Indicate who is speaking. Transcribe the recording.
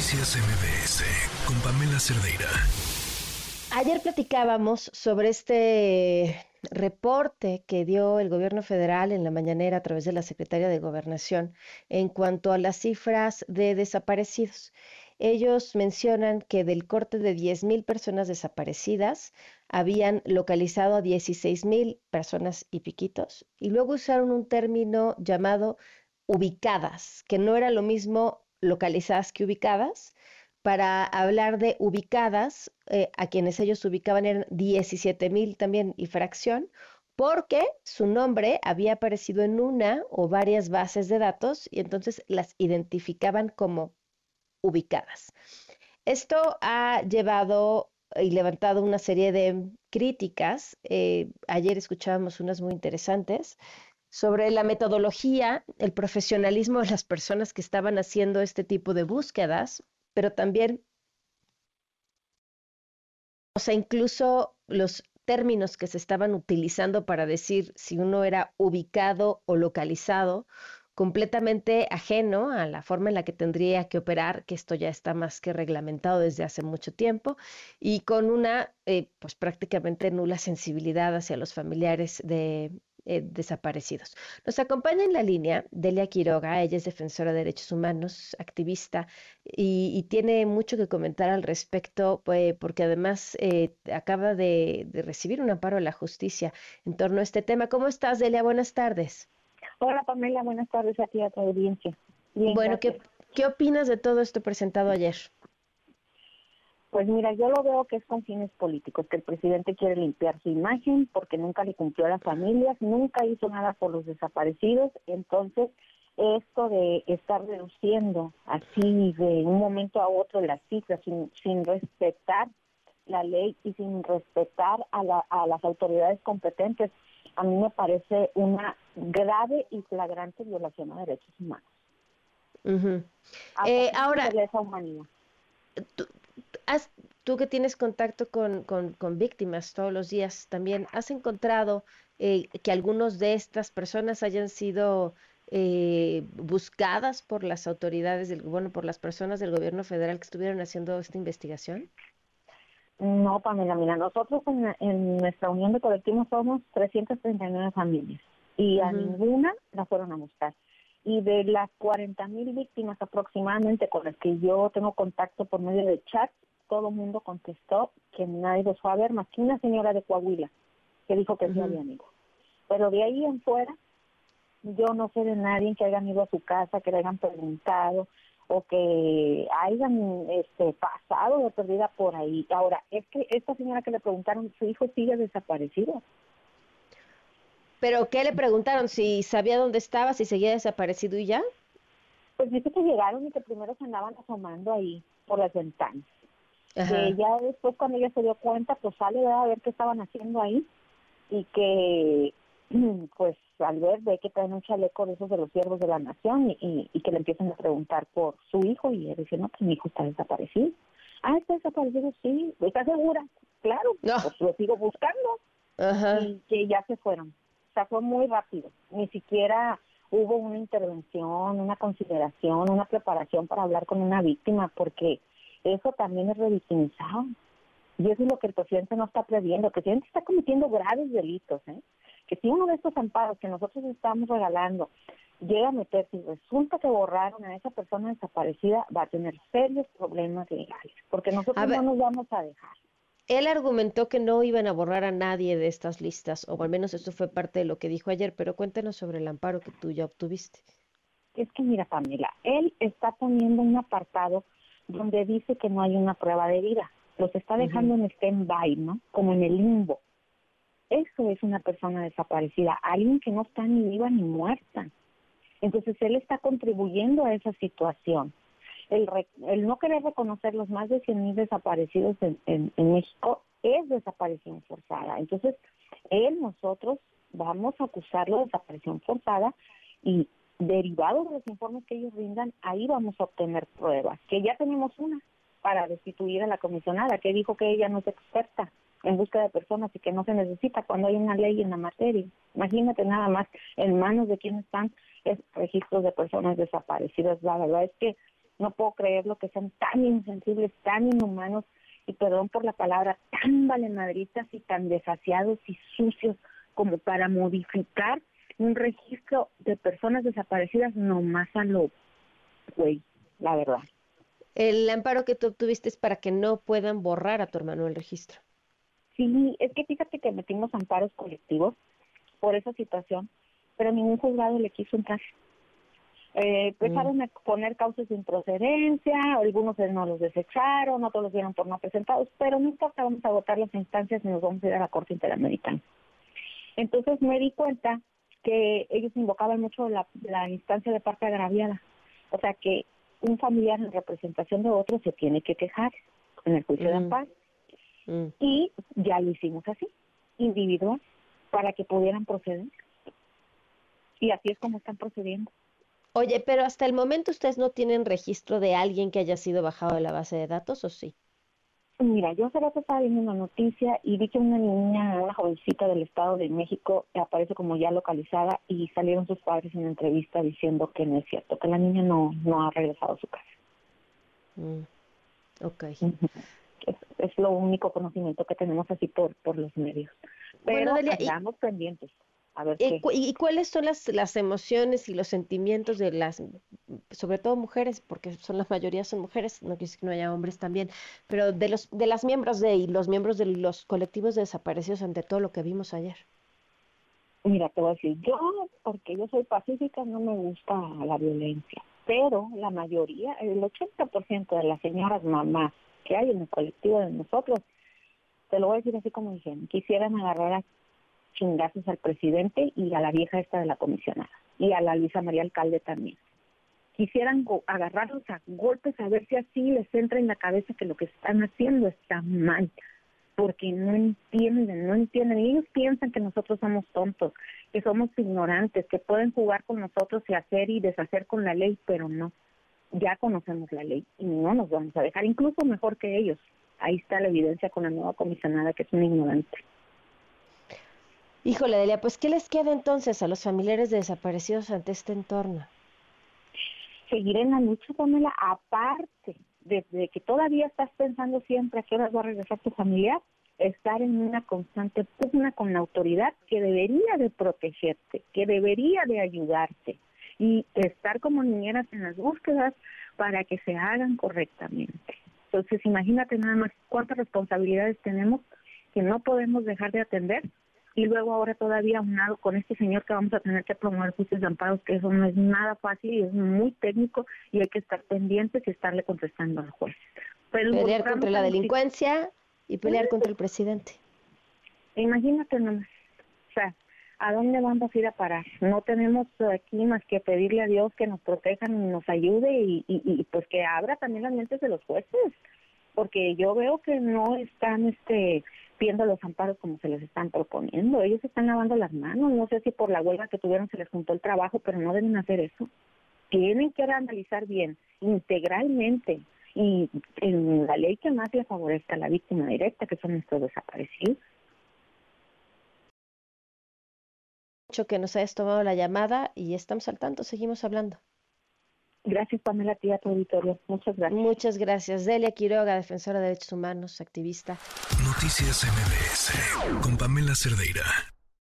Speaker 1: Noticias MBS con Pamela Cerdeira.
Speaker 2: Ayer platicábamos sobre este reporte que dio el gobierno federal en la mañanera a través de la secretaria de Gobernación en cuanto a las cifras de desaparecidos. Ellos mencionan que del corte de 10.000 personas desaparecidas habían localizado a 16.000 personas y piquitos y luego usaron un término llamado ubicadas, que no era lo mismo localizadas que ubicadas. Para hablar de ubicadas, eh, a quienes ellos ubicaban eran 17 mil también y fracción, porque su nombre había aparecido en una o varias bases de datos y entonces las identificaban como ubicadas. Esto ha llevado y levantado una serie de críticas. Eh, ayer escuchábamos unas muy interesantes sobre la metodología, el profesionalismo de las personas que estaban haciendo este tipo de búsquedas, pero también, o sea, incluso los términos que se estaban utilizando para decir si uno era ubicado o localizado, completamente ajeno a la forma en la que tendría que operar, que esto ya está más que reglamentado desde hace mucho tiempo, y con una eh, pues prácticamente nula sensibilidad hacia los familiares de, eh, desaparecidos. Nos acompaña en la línea Delia Quiroga, ella es defensora de derechos humanos, activista y, tiene mucho que comentar al respecto, pues, porque además eh, acaba de, recibir un amparo de la justicia en torno a este tema. ¿Cómo estás, Delia? Buenas tardes.
Speaker 3: Hola, Pamela, buenas tardes a ti, a tu audiencia.
Speaker 2: bueno, ¿qué, ¿qué opinas de todo esto presentado ayer?
Speaker 3: Pues mira, yo lo veo que es con fines políticos, que el presidente quiere limpiar su imagen porque nunca le cumplió a las familias, nunca hizo nada por los desaparecidos, entonces esto de estar reduciendo así de un momento a otro las cifras sin, sin respetar la ley y sin respetar a, la, a las autoridades competentes, a mí me parece una grave y flagrante violación a derechos humanos.
Speaker 2: eh, ahora, esa humanidad. tú que tienes contacto con, víctimas todos los días también, ¿has encontrado eh, que algunos de estas personas hayan sido eh, buscadas por las autoridades, del, bueno, por las personas del gobierno federal que estuvieron haciendo esta investigación?
Speaker 3: No, Pamela, mira, nosotros en, nuestra unión de colectivos somos 339 familias y a ninguna la fueron a buscar y de las 40 mil víctimas aproximadamente con las que yo tengo contacto por medio de chat, todo el mundo contestó que nadie los fue a ver más que una señora de Coahuila que dijo que sí había ido. Pero de ahí en fuera, yo no sé de nadie que hayan ido a su casa, que le hayan preguntado o que hayan este, pasado de perdida por ahí. Ahora, es que esta señora que le preguntaron, su hijo sigue desaparecido.
Speaker 2: ¿Pero qué le preguntaron? ¿Si sabía dónde estaba, si seguía desaparecido y ya?
Speaker 3: Pues dice que llegaron y que primero se andaban asomando ahí por las ventanas. Que ya después cuando ella se dio cuenta, pues sale a ver qué estaban haciendo ahí y que pues al ver ve que traen un chaleco de esos de los siervos de la nación y, que le empiezan a preguntar por su hijo y ella dice, no, pues mi hijo está desaparecido. Ah, está desaparecido, sí. ¿Estás segura? Claro, pues lo sigo buscando. Y que ya se fueron o sea, fue muy rápido. Ni siquiera hubo una intervención, una consideración, una preparación para hablar con una víctima, porque eso también es revictimizado. Y eso es lo que el presidente no está previendo. El presidente está cometiendo graves delitos. ¿eh? Que si uno de estos amparos que nosotros estamos regalando llega a meterse y resulta que borraron a esa persona desaparecida, va a tener serios problemas legales. Porque nosotros no nos vamos a dejar.
Speaker 2: Él argumentó que no iban a borrar a nadie de estas listas, o al menos eso fue parte de lo que dijo ayer, pero cuéntanos sobre el amparo que tú ya obtuviste.
Speaker 3: Es que mira, Pamela, él está poniendo un apartado donde dice que no hay una prueba de vida. Los está dejando en stand-by, ¿no? Como en el limbo. Eso es una persona desaparecida, alguien que no está ni viva ni muerta. Entonces él está contribuyendo a esa situación el, no querer reconocer los más de 100.000 desaparecidos en, México es desaparición forzada. Entonces, él, nosotros, vamos a acusarlo de desaparición forzada y derivado de los informes que ellos brindan, ahí vamos a obtener pruebas, que ya tenemos una para destituir a la comisionada, que dijo que ella no es experta en búsqueda de personas y que no se necesita cuando hay una ley en la materia. Imagínate nada más en manos de quienes están es registros de personas desaparecidas. La verdad es que No puedo creer lo que son tan insensibles, tan inhumanos y perdón por la palabra, tan valemadristas y tan desasiados y sucios como para modificar un registro de personas desaparecidas nomás a lo güey, la verdad.
Speaker 2: El amparo que tú obtuviste es para que no puedan borrar a tu hermano el registro.
Speaker 3: Sí, es que fíjate que metimos amparos colectivos por esa situación, pero ningún juzgado le quiso entrar. Eh, empezaron mm. a poner causas de improcedencia, algunos no los desecharon, otros los dieron por no presentados, pero no importa, vamos a agotar las instancias y nos vamos a ir a la Corte Interamericana. Entonces me di cuenta que ellos invocaban mucho la, instancia de parte agraviada, o sea que un familiar en representación de otro se tiene que quejar en el juicio de mm. amparo. Mm. Y ya lo hicimos así, individual, para que pudieran proceder. Y así es como están procediendo.
Speaker 2: Oye, pero hasta el momento ustedes no tienen registro de alguien que haya sido bajado de la base de datos, ¿o sí?
Speaker 3: Mira, yo hace rato estaba viendo una noticia y vi que una niña, una jovencita del Estado de México aparece como ya localizada y salieron sus padres en entrevista diciendo que no es cierto, que la niña no, no ha regresado a su casa.
Speaker 2: Mm, ok.
Speaker 3: es, lo único conocimiento que tenemos así por, por los medios. Pero estamos pendientes.
Speaker 2: ¿Y, cuáles son las, las emociones y los sentimientos de las, sobre todo mujeres, porque son la mayoría son mujeres, no decir que no haya hombres también, pero de los de las miembros de y los miembros de los colectivos de desaparecidos ante todo lo que vimos ayer?
Speaker 3: Mira, te voy a decir, yo, porque yo soy pacífica, no me gusta la violencia, pero la mayoría, el 80% de las señoras mamás que hay en el colectivo de nosotros, te lo voy a decir así como dijeron, quisieran agarrar a chingazos al presidente y a la vieja esta de la comisionada y a la Luisa María Alcalde también. Quisieran agarrarlos a golpes a ver si así les entra en la cabeza que lo que están haciendo está mal, porque no entienden, no entienden. Ellos piensan que nosotros somos tontos, que somos ignorantes, que pueden jugar con nosotros y hacer y deshacer con la ley, pero no. Ya conocemos la ley y no nos vamos a dejar, incluso mejor que ellos. Ahí está la evidencia con la nueva comisionada que es una ignorante.
Speaker 2: Híjole, Delia, pues ¿qué les queda entonces a los familiares de desaparecidos ante este entorno?
Speaker 3: Seguir en la lucha, Pamela, aparte de, que todavía estás pensando siempre a qué horas va a regresar tu familiar, estar en una constante pugna con la autoridad que debería de protegerte, que debería de ayudarte y estar como niñeras en las búsquedas para que se hagan correctamente. Entonces, imagínate nada más cuántas responsabilidades tenemos que no podemos dejar de atender y luego ahora todavía unado con este señor que vamos a tener que promover juicios de amparos, que eso no es nada fácil y es muy técnico y hay que estar pendientes y estarle contestando al juez.
Speaker 2: pelear contra la delincuencia y pelear contra el presidente.
Speaker 3: Imagínate nomás, o sea, ¿a dónde vamos a ir a parar? No tenemos aquí más que pedirle a Dios que nos protejan y nos ayude y, y, y pues que abra también las mentes de los jueces, porque yo veo que no están este viendo los amparos como se les están proponiendo. Ellos están lavando las manos. No sé si por la huelga que tuvieron se les juntó el trabajo, pero no deben hacer eso. Tienen que analizar bien, integralmente, y en la ley que más le favorezca a la víctima directa, que son nuestros desaparecidos.
Speaker 2: Mucho que nos hayas tomado la llamada y estamos al tanto, seguimos hablando.
Speaker 3: Gracias, Pamela, tía, tu auditorio. Muchas gracias.
Speaker 2: Muchas gracias. Delia Quiroga, defensora de derechos humanos, activista.
Speaker 1: Noticias MBS con Pamela Cerdeira.